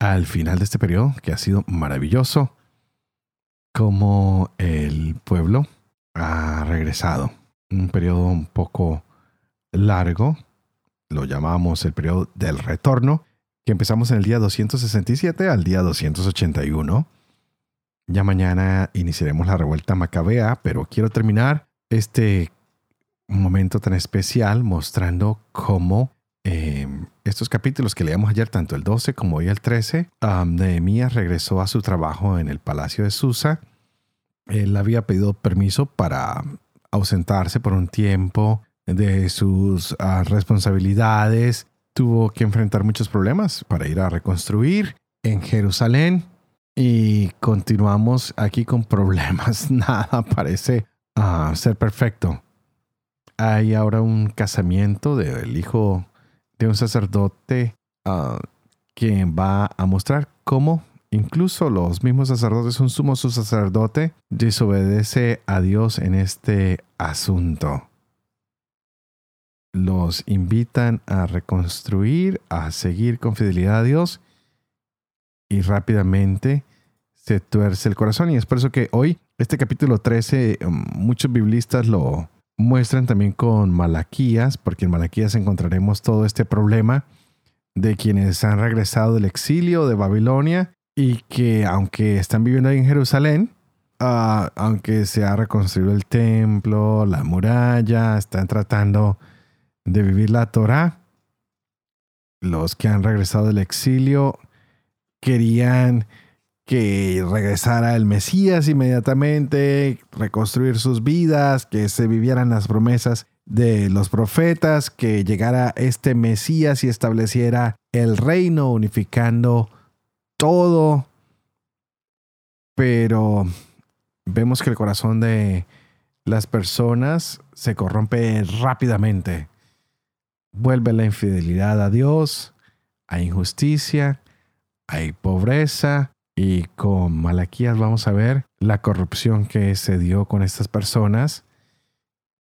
al final de este periodo que ha sido maravilloso, como el pueblo ha regresado. Un periodo un poco largo, lo llamamos el periodo del retorno, que empezamos en el día 267 al día 281. Ya mañana iniciaremos la revuelta macabea, pero quiero terminar este momento tan especial mostrando cómo estos capítulos que leíamos ayer, tanto el 12 como hoy el 13, Nehemías regresó a su trabajo en el palacio de Susa. Él había pedido permiso para ausentarse por un tiempo de sus ah, responsabilidades. Tuvo que enfrentar muchos problemas para ir a reconstruir en Jerusalén. Y continuamos aquí con problemas. Nada parece ah, ser perfecto. Hay ahora un casamiento del hijo de un sacerdote uh, que va a mostrar cómo incluso los mismos sacerdotes, un sumo sacerdote, desobedece a Dios en este asunto. Los invitan a reconstruir, a seguir con fidelidad a Dios y rápidamente se tuerce el corazón. Y es por eso que hoy, este capítulo 13, muchos biblistas lo, muestran también con Malaquías, porque en Malaquías encontraremos todo este problema de quienes han regresado del exilio de Babilonia y que aunque están viviendo ahí en Jerusalén, ah, aunque se ha reconstruido el templo, la muralla, están tratando de vivir la Torah, los que han regresado del exilio querían que regresara el Mesías inmediatamente, reconstruir sus vidas, que se vivieran las promesas de los profetas, que llegara este Mesías y estableciera el reino unificando todo. Pero vemos que el corazón de las personas se corrompe rápidamente. Vuelve la infidelidad a Dios, hay injusticia, hay pobreza, y con Malaquías vamos a ver la corrupción que se dio con estas personas.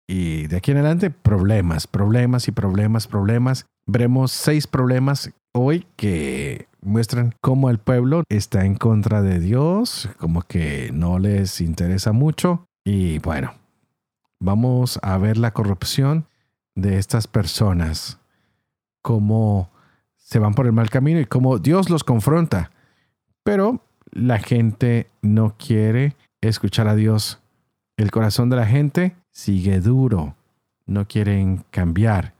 Y de aquí en adelante, problemas, problemas y problemas, problemas. Veremos seis problemas hoy que muestran cómo el pueblo está en contra de Dios, como que no les interesa mucho. Y bueno, vamos a ver la corrupción de estas personas, cómo se van por el mal camino y cómo Dios los confronta. Pero la gente no quiere escuchar a Dios. El corazón de la gente sigue duro. No quieren cambiar.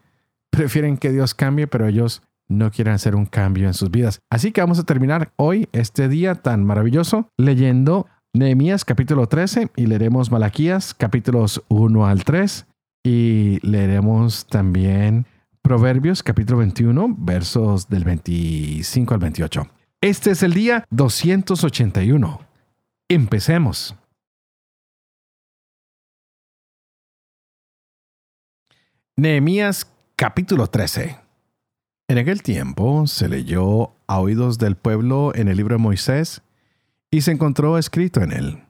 Prefieren que Dios cambie, pero ellos no quieren hacer un cambio en sus vidas. Así que vamos a terminar hoy, este día tan maravilloso, leyendo Nehemías capítulo 13 y leeremos Malaquías capítulos 1 al 3 y leeremos también Proverbios capítulo 21 versos del 25 al 28. Este es el día 281. Empecemos. Nehemías capítulo 13. En aquel tiempo se leyó a oídos del pueblo en el libro de Moisés y se encontró escrito en él,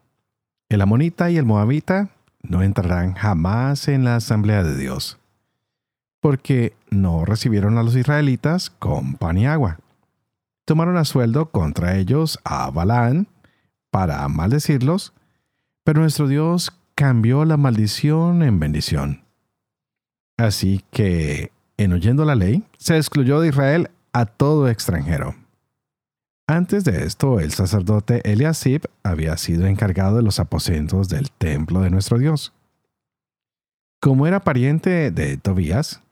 el amonita y el moabita no entrarán jamás en la asamblea de Dios, porque no recibieron a los israelitas con pan y agua tomaron a sueldo contra ellos a Balán para maldecirlos, pero nuestro Dios cambió la maldición en bendición. Así que, en oyendo la ley, se excluyó de Israel a todo extranjero. Antes de esto, el sacerdote Eliasib había sido encargado de los aposentos del templo de nuestro Dios. Como era pariente de Tobías,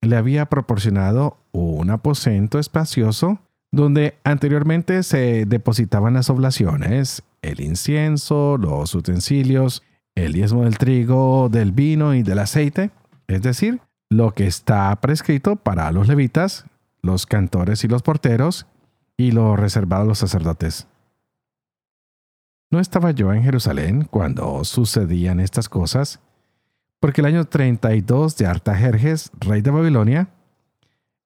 le había proporcionado un aposento espacioso donde anteriormente se depositaban las oblaciones, el incienso, los utensilios, el diezmo del trigo, del vino y del aceite, es decir, lo que está prescrito para los levitas, los cantores y los porteros, y lo reservado a los sacerdotes. No estaba yo en Jerusalén cuando sucedían estas cosas, porque el año 32 de Artajerjes, rey de Babilonia,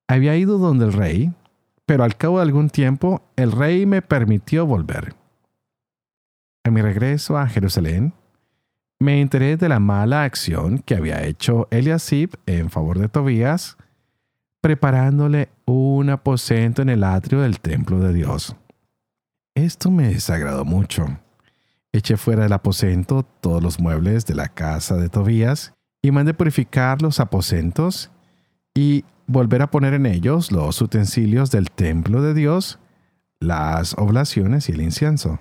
había ido donde el rey, pero al cabo de algún tiempo el rey me permitió volver. A mi regreso a Jerusalén, me enteré de la mala acción que había hecho Eliasib en favor de Tobías, preparándole un aposento en el atrio del templo de Dios. Esto me desagradó mucho. Eché fuera del aposento todos los muebles de la casa de Tobías y mandé purificar los aposentos y volver a poner en ellos los utensilios del templo de Dios, las oblaciones y el incienso.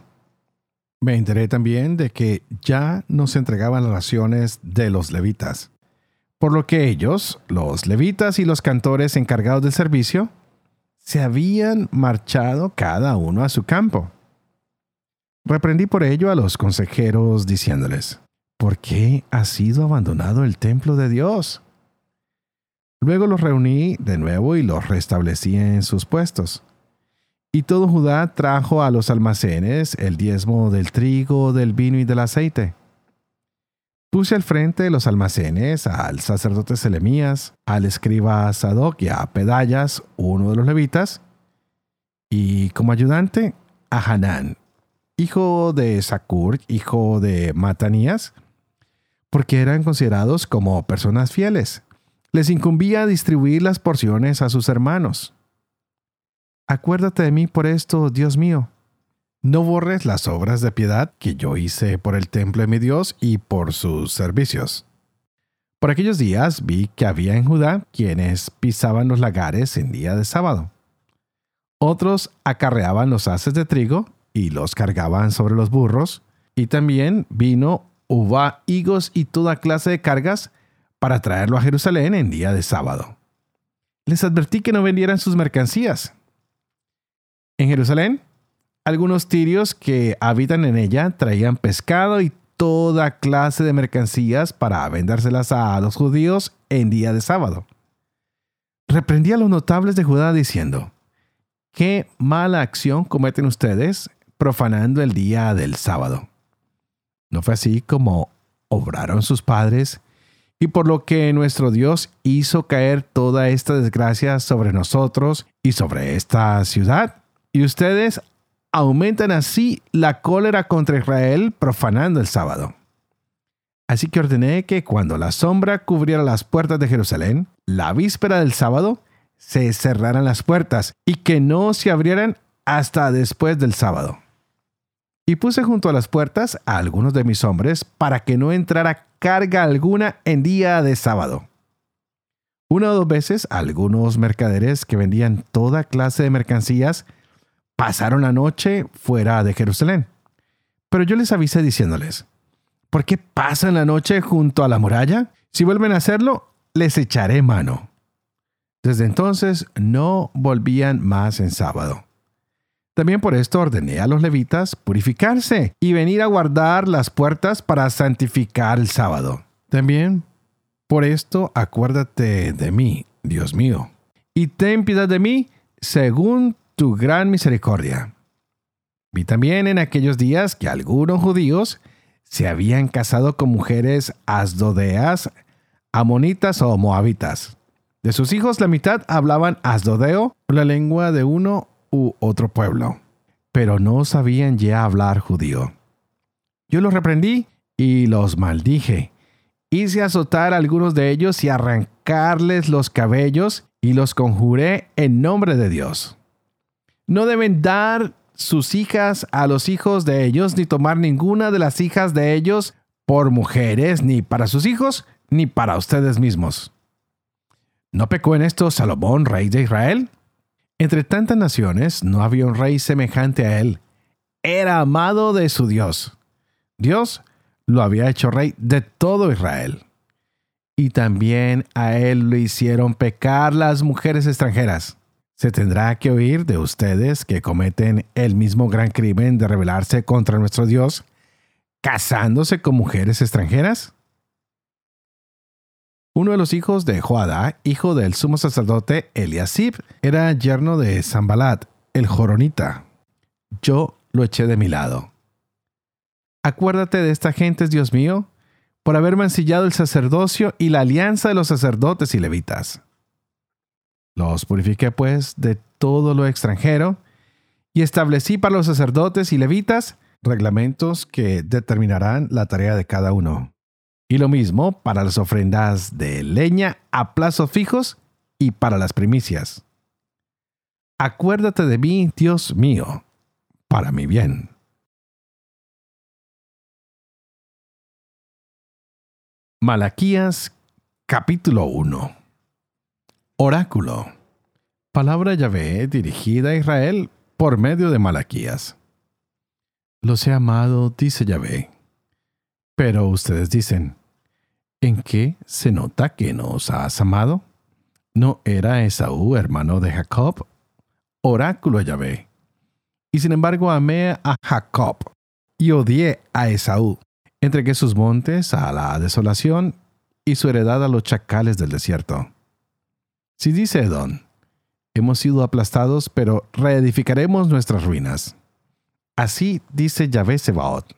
Me enteré también de que ya no se entregaban las raciones de los levitas, por lo que ellos, los levitas y los cantores encargados del servicio, se habían marchado cada uno a su campo. Reprendí por ello a los consejeros diciéndoles, ¿por qué ha sido abandonado el templo de Dios? Luego los reuní de nuevo y los restablecí en sus puestos. Y todo Judá trajo a los almacenes el diezmo del trigo, del vino y del aceite. Puse al frente de los almacenes al sacerdote Selemías, al escriba Sadoc y a Pedayas, uno de los levitas, y como ayudante a Hanán, hijo de Sakur, hijo de Matanías, porque eran considerados como personas fieles. Les incumbía distribuir las porciones a sus hermanos. Acuérdate de mí por esto, Dios mío. No borres las obras de piedad que yo hice por el templo de mi Dios y por sus servicios. Por aquellos días vi que había en Judá quienes pisaban los lagares en día de sábado. Otros acarreaban los haces de trigo y los cargaban sobre los burros, y también vino, uva, higos y toda clase de cargas para traerlo a Jerusalén en día de sábado. Les advertí que no vendieran sus mercancías, en Jerusalén, algunos tirios que habitan en ella traían pescado y toda clase de mercancías para vendérselas a los judíos en día de sábado. Reprendí a los notables de Judá diciendo, ¿qué mala acción cometen ustedes profanando el día del sábado? ¿No fue así como obraron sus padres y por lo que nuestro Dios hizo caer toda esta desgracia sobre nosotros y sobre esta ciudad? Y ustedes aumentan así la cólera contra Israel profanando el sábado. Así que ordené que cuando la sombra cubriera las puertas de Jerusalén, la víspera del sábado, se cerraran las puertas y que no se abrieran hasta después del sábado. Y puse junto a las puertas a algunos de mis hombres para que no entrara carga alguna en día de sábado. Una o dos veces algunos mercaderes que vendían toda clase de mercancías pasaron la noche fuera de Jerusalén. Pero yo les avisé diciéndoles, ¿por qué pasan la noche junto a la muralla? Si vuelven a hacerlo, les echaré mano. Desde entonces no volvían más en sábado. También por esto ordené a los levitas purificarse y venir a guardar las puertas para santificar el sábado. También por esto acuérdate de mí, Dios mío, y ten piedad de mí según tu gran misericordia. Vi también en aquellos días que algunos judíos se habían casado con mujeres asdodeas, amonitas o moabitas. De sus hijos la mitad hablaban asdodeo, la lengua de uno u otro pueblo, pero no sabían ya hablar judío. Yo los reprendí y los maldije. Hice azotar a algunos de ellos y arrancarles los cabellos y los conjuré en nombre de Dios. No deben dar sus hijas a los hijos de ellos, ni tomar ninguna de las hijas de ellos por mujeres, ni para sus hijos, ni para ustedes mismos. ¿No pecó en esto Salomón, rey de Israel? Entre tantas naciones no había un rey semejante a él. Era amado de su Dios. Dios lo había hecho rey de todo Israel. Y también a él lo hicieron pecar las mujeres extranjeras se tendrá que oír de ustedes que cometen el mismo gran crimen de rebelarse contra nuestro Dios, casándose con mujeres extranjeras? Uno de los hijos de Joadá, hijo del sumo sacerdote Eliasib, era yerno de Zambalat, el Joronita. Yo lo eché de mi lado. Acuérdate de esta gente, Dios mío, por haber mancillado el sacerdocio y la alianza de los sacerdotes y levitas. Los purifiqué pues de todo lo extranjero y establecí para los sacerdotes y levitas reglamentos que determinarán la tarea de cada uno. Y lo mismo para las ofrendas de leña a plazos fijos y para las primicias. Acuérdate de mí, Dios mío, para mi bien. Malaquías capítulo 1 Oráculo Palabra Yahvé dirigida a Israel por medio de Malaquías. Los he amado, dice Yahvé. Pero ustedes dicen, ¿en qué se nota que nos has amado? ¿No era Esaú hermano de Jacob? Oráculo Yahvé. Y sin embargo amé a Jacob y odié a Esaú. Entregué sus montes a la desolación y su heredad a los chacales del desierto. Si dice Edom, hemos sido aplastados, pero reedificaremos nuestras ruinas. Así dice Yahvé Sebaot.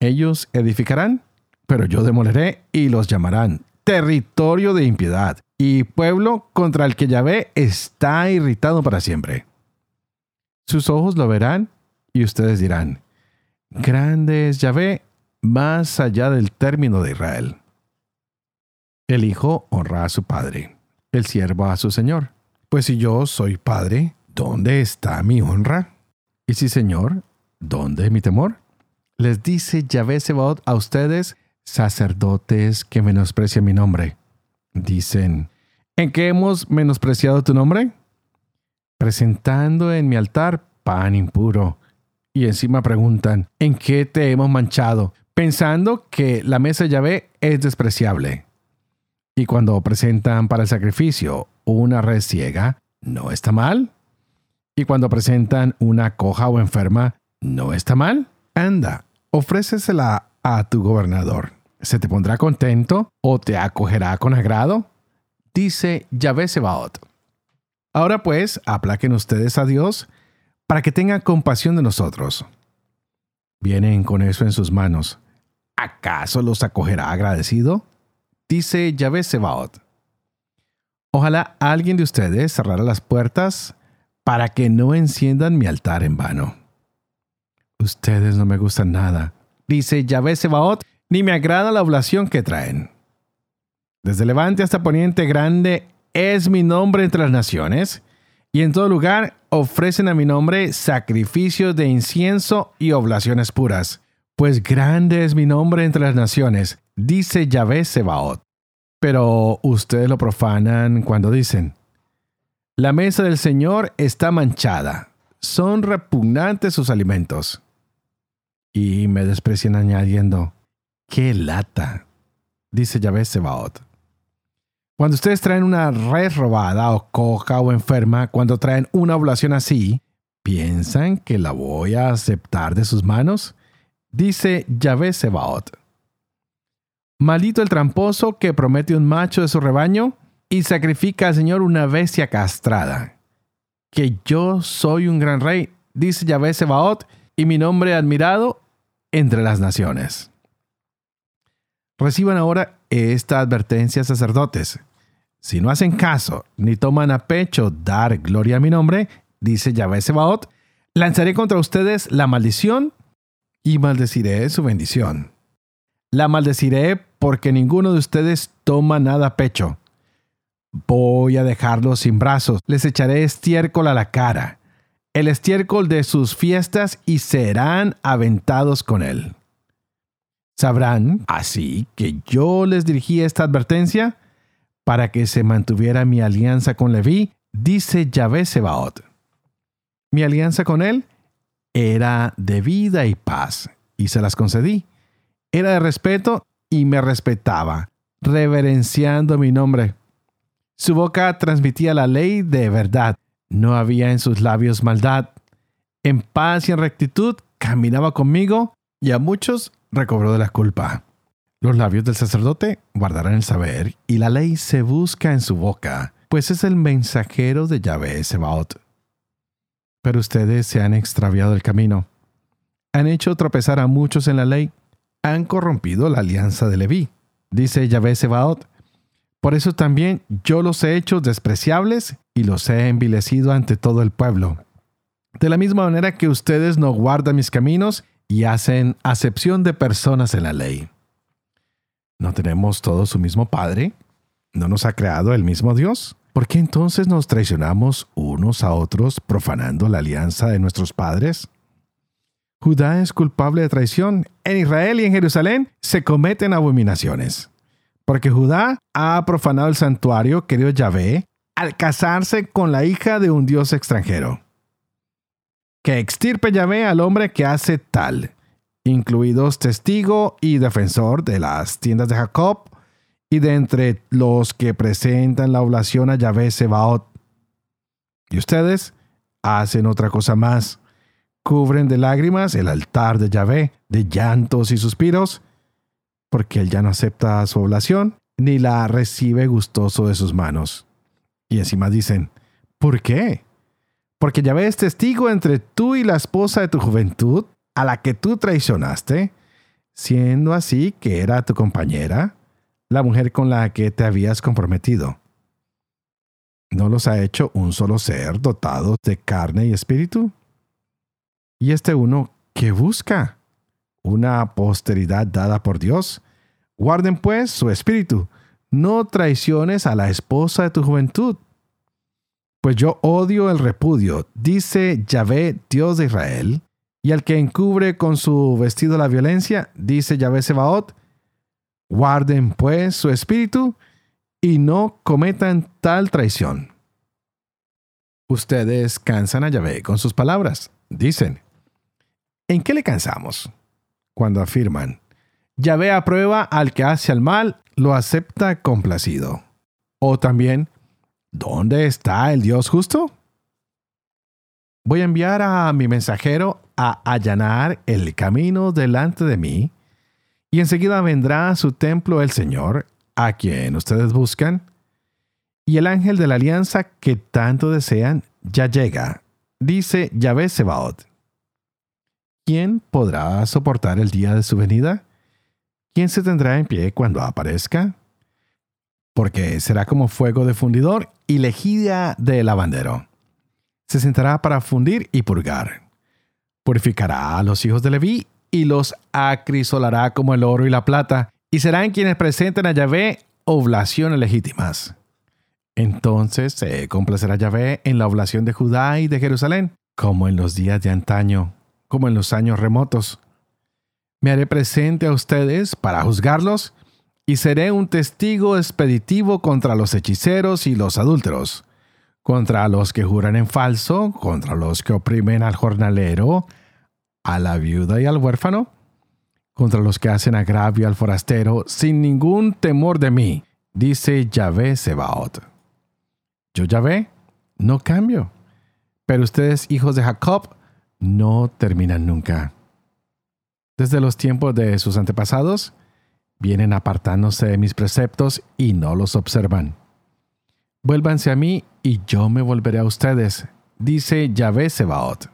Ellos edificarán, pero yo demoleré y los llamarán territorio de impiedad y pueblo contra el que Yahvé está irritado para siempre. Sus ojos lo verán y ustedes dirán, grande es Yahvé más allá del término de Israel. El hijo honra a su padre, el siervo a su señor. Pues si yo soy padre, ¿dónde está mi honra? Y si señor, ¿dónde mi temor? Les dice Yahvé Sebaot a ustedes, sacerdotes que menosprecian mi nombre. Dicen, ¿en qué hemos menospreciado tu nombre? Presentando en mi altar pan impuro. Y encima preguntan, ¿en qué te hemos manchado? Pensando que la mesa de Yahvé es despreciable. Y cuando presentan para el sacrificio una red ciega, ¿no está mal? Y cuando presentan una coja o enferma, ¿no está mal? Anda, ofrécesela a tu gobernador. ¿Se te pondrá contento o te acogerá con agrado? Dice Yahvé Sebaot. Ahora pues, aplaquen ustedes a Dios para que tenga compasión de nosotros. Vienen con eso en sus manos. ¿Acaso los acogerá agradecido? dice Yahvé Sebaot. Ojalá alguien de ustedes cerrara las puertas para que no enciendan mi altar en vano. Ustedes no me gustan nada, dice Yahvé Sebaot, ni me agrada la oblación que traen. Desde levante hasta poniente grande es mi nombre entre las naciones, y en todo lugar ofrecen a mi nombre sacrificios de incienso y oblaciones puras. Pues grande es mi nombre entre las naciones, dice Yahvé Sebaot. Pero ustedes lo profanan cuando dicen, la mesa del Señor está manchada, son repugnantes sus alimentos. Y me desprecian añadiendo, qué lata, dice Yahvé Sebaot. Cuando ustedes traen una red robada o coja o enferma, cuando traen una oblación así, ¿piensan que la voy a aceptar de sus manos? Dice Yahvé Sebaot. Maldito el tramposo que promete un macho de su rebaño y sacrifica al Señor una bestia castrada. Que yo soy un gran rey, dice Yahvé Sebaot, y mi nombre admirado entre las naciones. Reciban ahora esta advertencia, sacerdotes. Si no hacen caso ni toman a pecho dar gloria a mi nombre, dice Yahvé Sebaot, lanzaré contra ustedes la maldición y maldeciré su bendición. La maldeciré porque ninguno de ustedes toma nada a pecho. Voy a dejarlos sin brazos, les echaré estiércol a la cara, el estiércol de sus fiestas y serán aventados con él. Sabrán así que yo les dirigí esta advertencia para que se mantuviera mi alianza con Leví, dice Yahvé Sebaot. Mi alianza con él era de vida y paz, y se las concedí era de respeto y me respetaba, reverenciando mi nombre. Su boca transmitía la ley de verdad. No había en sus labios maldad. En paz y en rectitud caminaba conmigo y a muchos recobró de la culpa. Los labios del sacerdote guardarán el saber y la ley se busca en su boca, pues es el mensajero de Yahvé Sebaot. Pero ustedes se han extraviado el camino. Han hecho tropezar a muchos en la ley. Han corrompido la alianza de Leví. Dice Yahvé Sebaot. Por eso también yo los he hecho despreciables y los he envilecido ante todo el pueblo. De la misma manera que ustedes no guardan mis caminos y hacen acepción de personas en la ley. ¿No tenemos todos su mismo Padre? ¿No nos ha creado el mismo Dios? ¿Por qué entonces nos traicionamos unos a otros profanando la alianza de nuestros padres? Judá es culpable de traición. En Israel y en Jerusalén se cometen abominaciones. Porque Judá ha profanado el santuario querido Yahvé al casarse con la hija de un dios extranjero. Que extirpe Yahvé al hombre que hace tal, incluidos testigo y defensor de las tiendas de Jacob y de entre los que presentan la oblación a Yahvé Sebaot. Y ustedes hacen otra cosa más. Cubren de lágrimas el altar de Yahvé, de llantos y suspiros, porque él ya no acepta su oblación, ni la recibe gustoso de sus manos. Y encima dicen, ¿por qué? Porque Yahvé es testigo entre tú y la esposa de tu juventud, a la que tú traicionaste, siendo así que era tu compañera, la mujer con la que te habías comprometido. ¿No los ha hecho un solo ser dotado de carne y espíritu? ¿Y este uno qué busca? ¿Una posteridad dada por Dios? Guarden pues su espíritu. No traiciones a la esposa de tu juventud. Pues yo odio el repudio, dice Yahvé, Dios de Israel, y al que encubre con su vestido la violencia, dice Yahvé Sebaot, Guarden pues su espíritu y no cometan tal traición. Ustedes cansan a Yahvé con sus palabras. Dicen, ¿en qué le cansamos? Cuando afirman, Yahvé aprueba al que hace el mal, lo acepta complacido. O también, ¿dónde está el Dios justo? Voy a enviar a mi mensajero a allanar el camino delante de mí y enseguida vendrá a su templo el Señor, a quien ustedes buscan, y el ángel de la alianza que tanto desean ya llega, dice Yahvé Sebaot. ¿Quién podrá soportar el día de su venida? ¿Quién se tendrá en pie cuando aparezca? Porque será como fuego de fundidor y lejía de lavandero. Se sentará para fundir y purgar. Purificará a los hijos de Leví y los acrisolará como el oro y la plata, y serán quienes presenten a Yahvé oblaciones legítimas. Entonces se complacerá Yahvé en la oblación de Judá y de Jerusalén, como en los días de antaño, como en los años remotos. Me haré presente a ustedes para juzgarlos, y seré un testigo expeditivo contra los hechiceros y los adúlteros, contra los que juran en falso, contra los que oprimen al jornalero, a la viuda y al huérfano, contra los que hacen agravio al forastero, sin ningún temor de mí, dice Yahvé Sebaot. Yo Yahvé no cambio, pero ustedes, hijos de Jacob, no terminan nunca. Desde los tiempos de sus antepasados, vienen apartándose de mis preceptos y no los observan. Vuélvanse a mí y yo me volveré a ustedes, dice Yahvé Sebaot.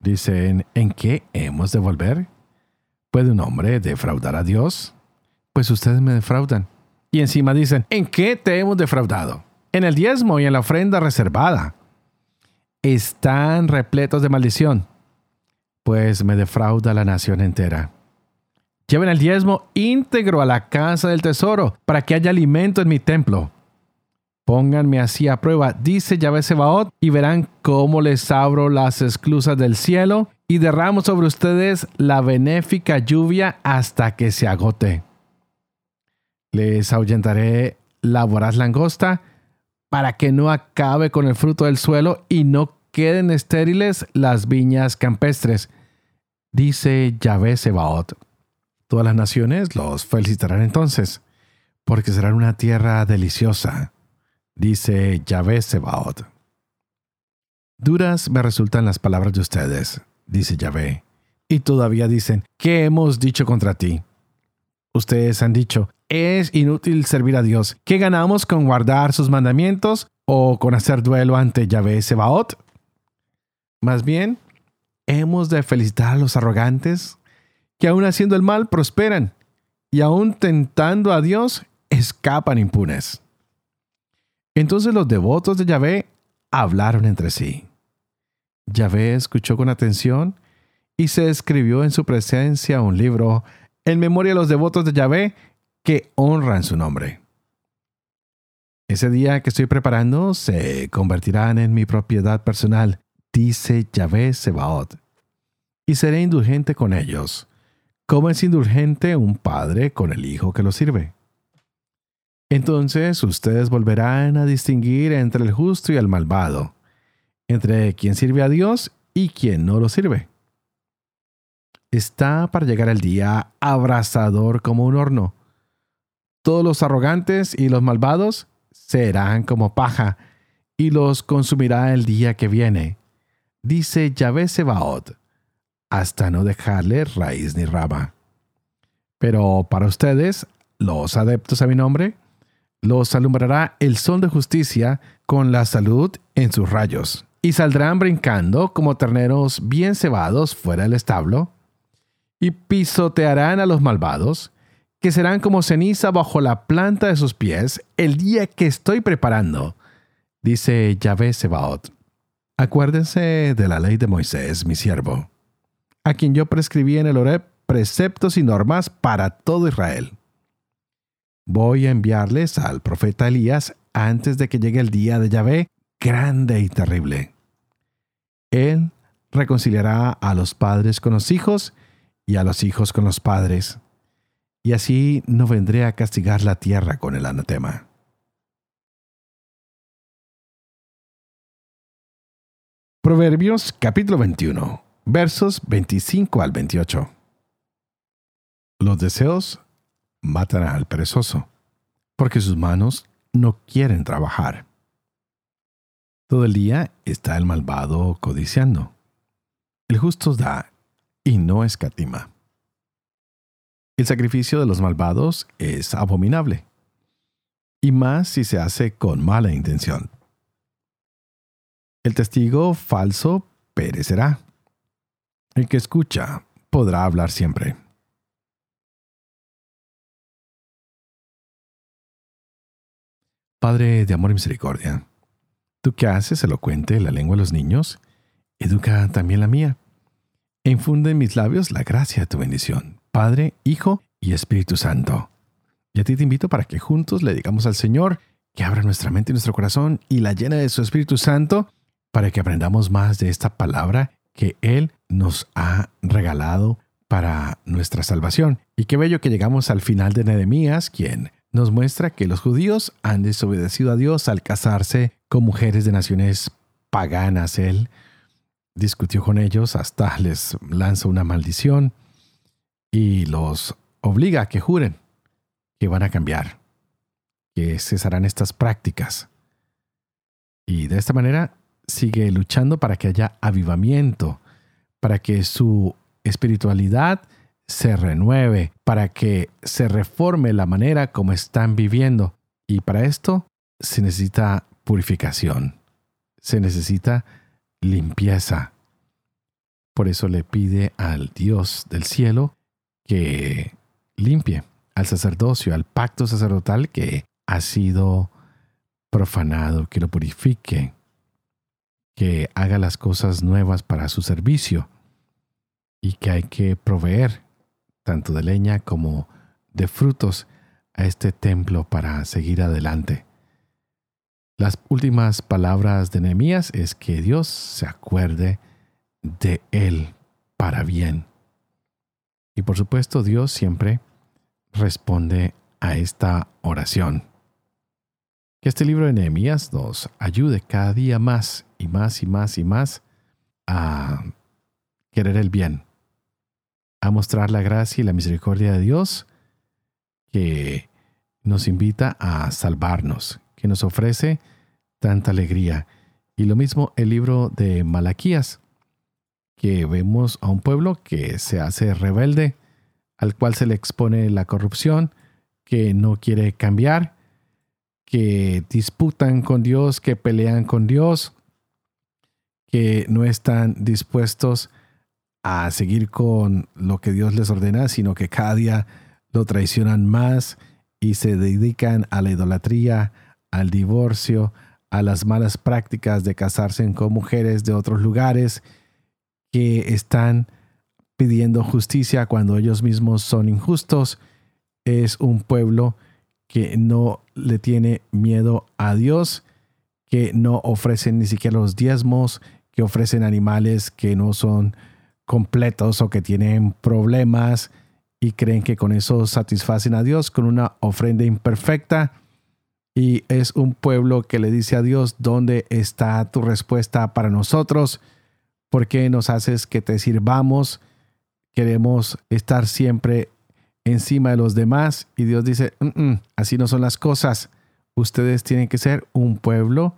Dicen, ¿en qué hemos de volver? ¿Puede un hombre defraudar a Dios? Pues ustedes me defraudan. Y encima dicen, ¿en qué te hemos defraudado? En el diezmo y en la ofrenda reservada. Están repletos de maldición, pues me defrauda la nación entera. Lleven el diezmo íntegro a la casa del tesoro, para que haya alimento en mi templo. Pónganme así a prueba, dice Yahvé Sebaot, y verán cómo les abro las esclusas del cielo y derramo sobre ustedes la benéfica lluvia hasta que se agote. Les ahuyentaré la voraz langosta para que no acabe con el fruto del suelo y no queden estériles las viñas campestres, dice Yahvé Sebaot. Todas las naciones los felicitarán entonces, porque serán una tierra deliciosa dice Yahvé Sebaot. Duras me resultan las palabras de ustedes, dice Yahvé, y todavía dicen, ¿qué hemos dicho contra ti? Ustedes han dicho, es inútil servir a Dios. ¿Qué ganamos con guardar sus mandamientos o con hacer duelo ante Yahvé Sebaot? Más bien, hemos de felicitar a los arrogantes que aun haciendo el mal prosperan y aun tentando a Dios escapan impunes. Entonces los devotos de Yahvé hablaron entre sí. Yahvé escuchó con atención y se escribió en su presencia un libro en memoria de los devotos de Yahvé que honran su nombre. Ese día que estoy preparando se convertirán en mi propiedad personal, dice Yahvé Sebaot, y seré indulgente con ellos, como es indulgente un padre con el hijo que lo sirve. Entonces ustedes volverán a distinguir entre el justo y el malvado, entre quien sirve a Dios y quien no lo sirve. Está para llegar el día abrasador como un horno. Todos los arrogantes y los malvados serán como paja, y los consumirá el día que viene, dice Yahvé Sebaot, hasta no dejarle raíz ni rama. Pero para ustedes, los adeptos a mi nombre, los alumbrará el sol de justicia con la salud en sus rayos, y saldrán brincando como terneros bien cebados fuera del establo, y pisotearán a los malvados, que serán como ceniza bajo la planta de sus pies el día que estoy preparando, dice Yahvé Sebaot. Acuérdense de la ley de Moisés, mi siervo, a quien yo prescribí en el Oreb preceptos y normas para todo Israel. Voy a enviarles al profeta Elías antes de que llegue el día de Yahvé grande y terrible. Él reconciliará a los padres con los hijos y a los hijos con los padres y así no vendré a castigar la tierra con el anatema. Proverbios capítulo 21, versos 25 al 28. Los deseos matan al perezoso, porque sus manos no quieren trabajar. Todo el día está el malvado codiciando. El justo da y no escatima. El sacrificio de los malvados es abominable, y más si se hace con mala intención. El testigo falso perecerá. El que escucha podrá hablar siempre. Padre de amor y misericordia, tú que haces elocuente la lengua de los niños, educa también la mía, infunde en mis labios la gracia de tu bendición Padre, Hijo y Espíritu Santo. Y a ti te invito para que juntos le digamos al Señor que abra nuestra mente y nuestro corazón y la llene de su Espíritu Santo para que aprendamos más de esta palabra que Él nos ha regalado para nuestra salvación. Y qué bello que llegamos al final de Nehemías, quien nos muestra que los judíos han desobedecido a Dios al casarse con mujeres de naciones paganas. Él discutió con ellos hasta les lanza una maldición y los obliga a que juren que van a cambiar, que cesarán estas prácticas. Y de esta manera sigue luchando para que haya avivamiento, para que su espiritualidad se renueve, para que se reforme la manera como están viviendo. Y para esto se necesita purificación, se necesita limpieza. Por eso le pide al Dios del cielo que limpie al sacerdocio, al pacto sacerdotal que ha sido profanado, que lo purifique, que haga las cosas nuevas para su servicio y que hay que proveer tanto de leña como de frutos a este templo para seguir adelante. Las últimas palabras de Nehemías es que Dios se acuerde de él para bien. Y por supuesto Dios siempre responde a esta oración. Que este libro de Nehemías nos ayude cada día más y más y más y más a querer el bien, a mostrar la gracia y la misericordia de Dios que nos invita a salvarnos, que nos ofrece tanta alegría. Y lo mismo el libro de Malaquías, que vemos a un pueblo que se hace rebelde, al cual se le expone la corrupción, que no quiere cambiar, que disputan con Dios, que pelean con Dios, que no están dispuestos a seguir con lo que Dios les ordena, sino que cada día lo traicionan más y se dedican a la idolatría, al divorcio, a las malas prácticas de casarse con mujeres de otros lugares que están pidiendo justicia cuando ellos mismos son injustos. Es un pueblo que no le tiene miedo a Dios, que no ofrecen ni siquiera los diezmos, que ofrecen animales que no son completos o que tienen problemas y creen que con eso satisfacen a Dios con una ofrenda imperfecta. Y es un pueblo que le dice a Dios, ¿dónde está tu respuesta para nosotros? ¿Por qué nos haces que te sirvamos? Queremos estar siempre encima de los demás. Y Dios dice, mm, mm, así no son las cosas. Ustedes tienen que ser un pueblo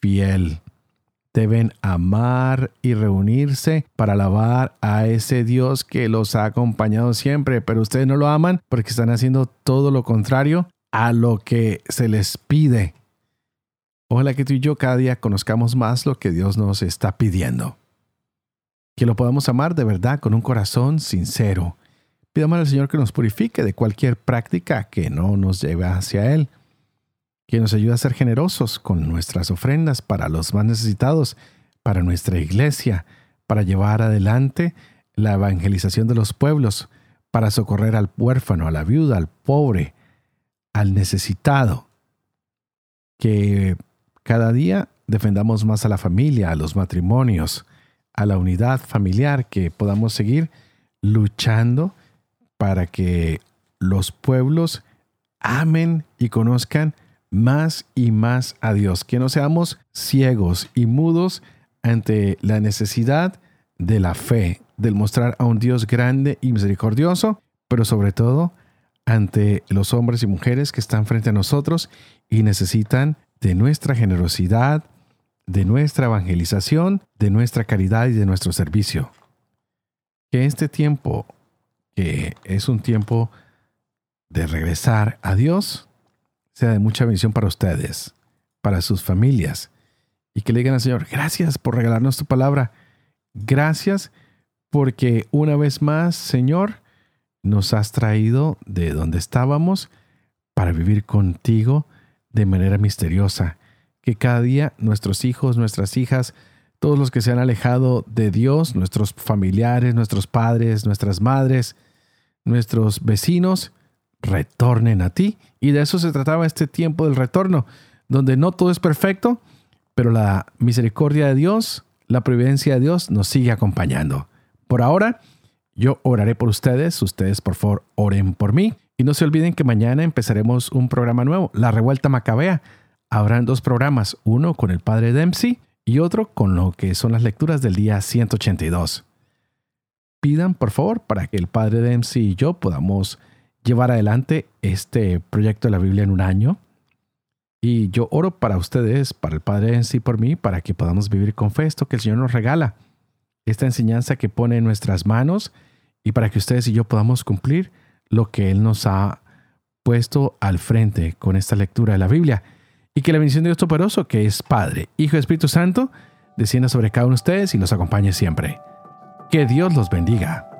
fiel deben amar y reunirse para alabar a ese Dios que los ha acompañado siempre, pero ustedes no lo aman porque están haciendo todo lo contrario a lo que se les pide. Ojalá que tú y yo cada día conozcamos más lo que Dios nos está pidiendo. Que lo podamos amar de verdad con un corazón sincero. Pidamos al Señor que nos purifique de cualquier práctica que no nos lleve hacia Él que nos ayuda a ser generosos con nuestras ofrendas para los más necesitados, para nuestra iglesia, para llevar adelante la evangelización de los pueblos, para socorrer al huérfano, a la viuda, al pobre, al necesitado. Que cada día defendamos más a la familia, a los matrimonios, a la unidad familiar, que podamos seguir luchando para que los pueblos amen y conozcan más y más a Dios, que no seamos ciegos y mudos ante la necesidad de la fe, del mostrar a un Dios grande y misericordioso, pero sobre todo ante los hombres y mujeres que están frente a nosotros y necesitan de nuestra generosidad, de nuestra evangelización, de nuestra caridad y de nuestro servicio. Que este tiempo, que es un tiempo de regresar a Dios, sea de mucha bendición para ustedes, para sus familias, y que le digan al Señor, gracias por regalarnos tu palabra, gracias porque una vez más, Señor, nos has traído de donde estábamos para vivir contigo de manera misteriosa, que cada día nuestros hijos, nuestras hijas, todos los que se han alejado de Dios, nuestros familiares, nuestros padres, nuestras madres, nuestros vecinos, retornen a ti. Y de eso se trataba este tiempo del retorno, donde no todo es perfecto, pero la misericordia de Dios, la providencia de Dios nos sigue acompañando. Por ahora, yo oraré por ustedes, ustedes por favor oren por mí. Y no se olviden que mañana empezaremos un programa nuevo, La Revuelta Macabea. Habrán dos programas, uno con el Padre Dempsey y otro con lo que son las lecturas del día 182. Pidan por favor para que el Padre Dempsey y yo podamos llevar adelante este proyecto de la Biblia en un año. Y yo oro para ustedes, para el Padre en sí, por mí, para que podamos vivir con fe esto que el Señor nos regala, esta enseñanza que pone en nuestras manos y para que ustedes y yo podamos cumplir lo que Él nos ha puesto al frente con esta lectura de la Biblia. Y que la bendición de Dios Todopoderoso, que es Padre, Hijo y Espíritu Santo, descienda sobre cada uno de ustedes y los acompañe siempre. Que Dios los bendiga.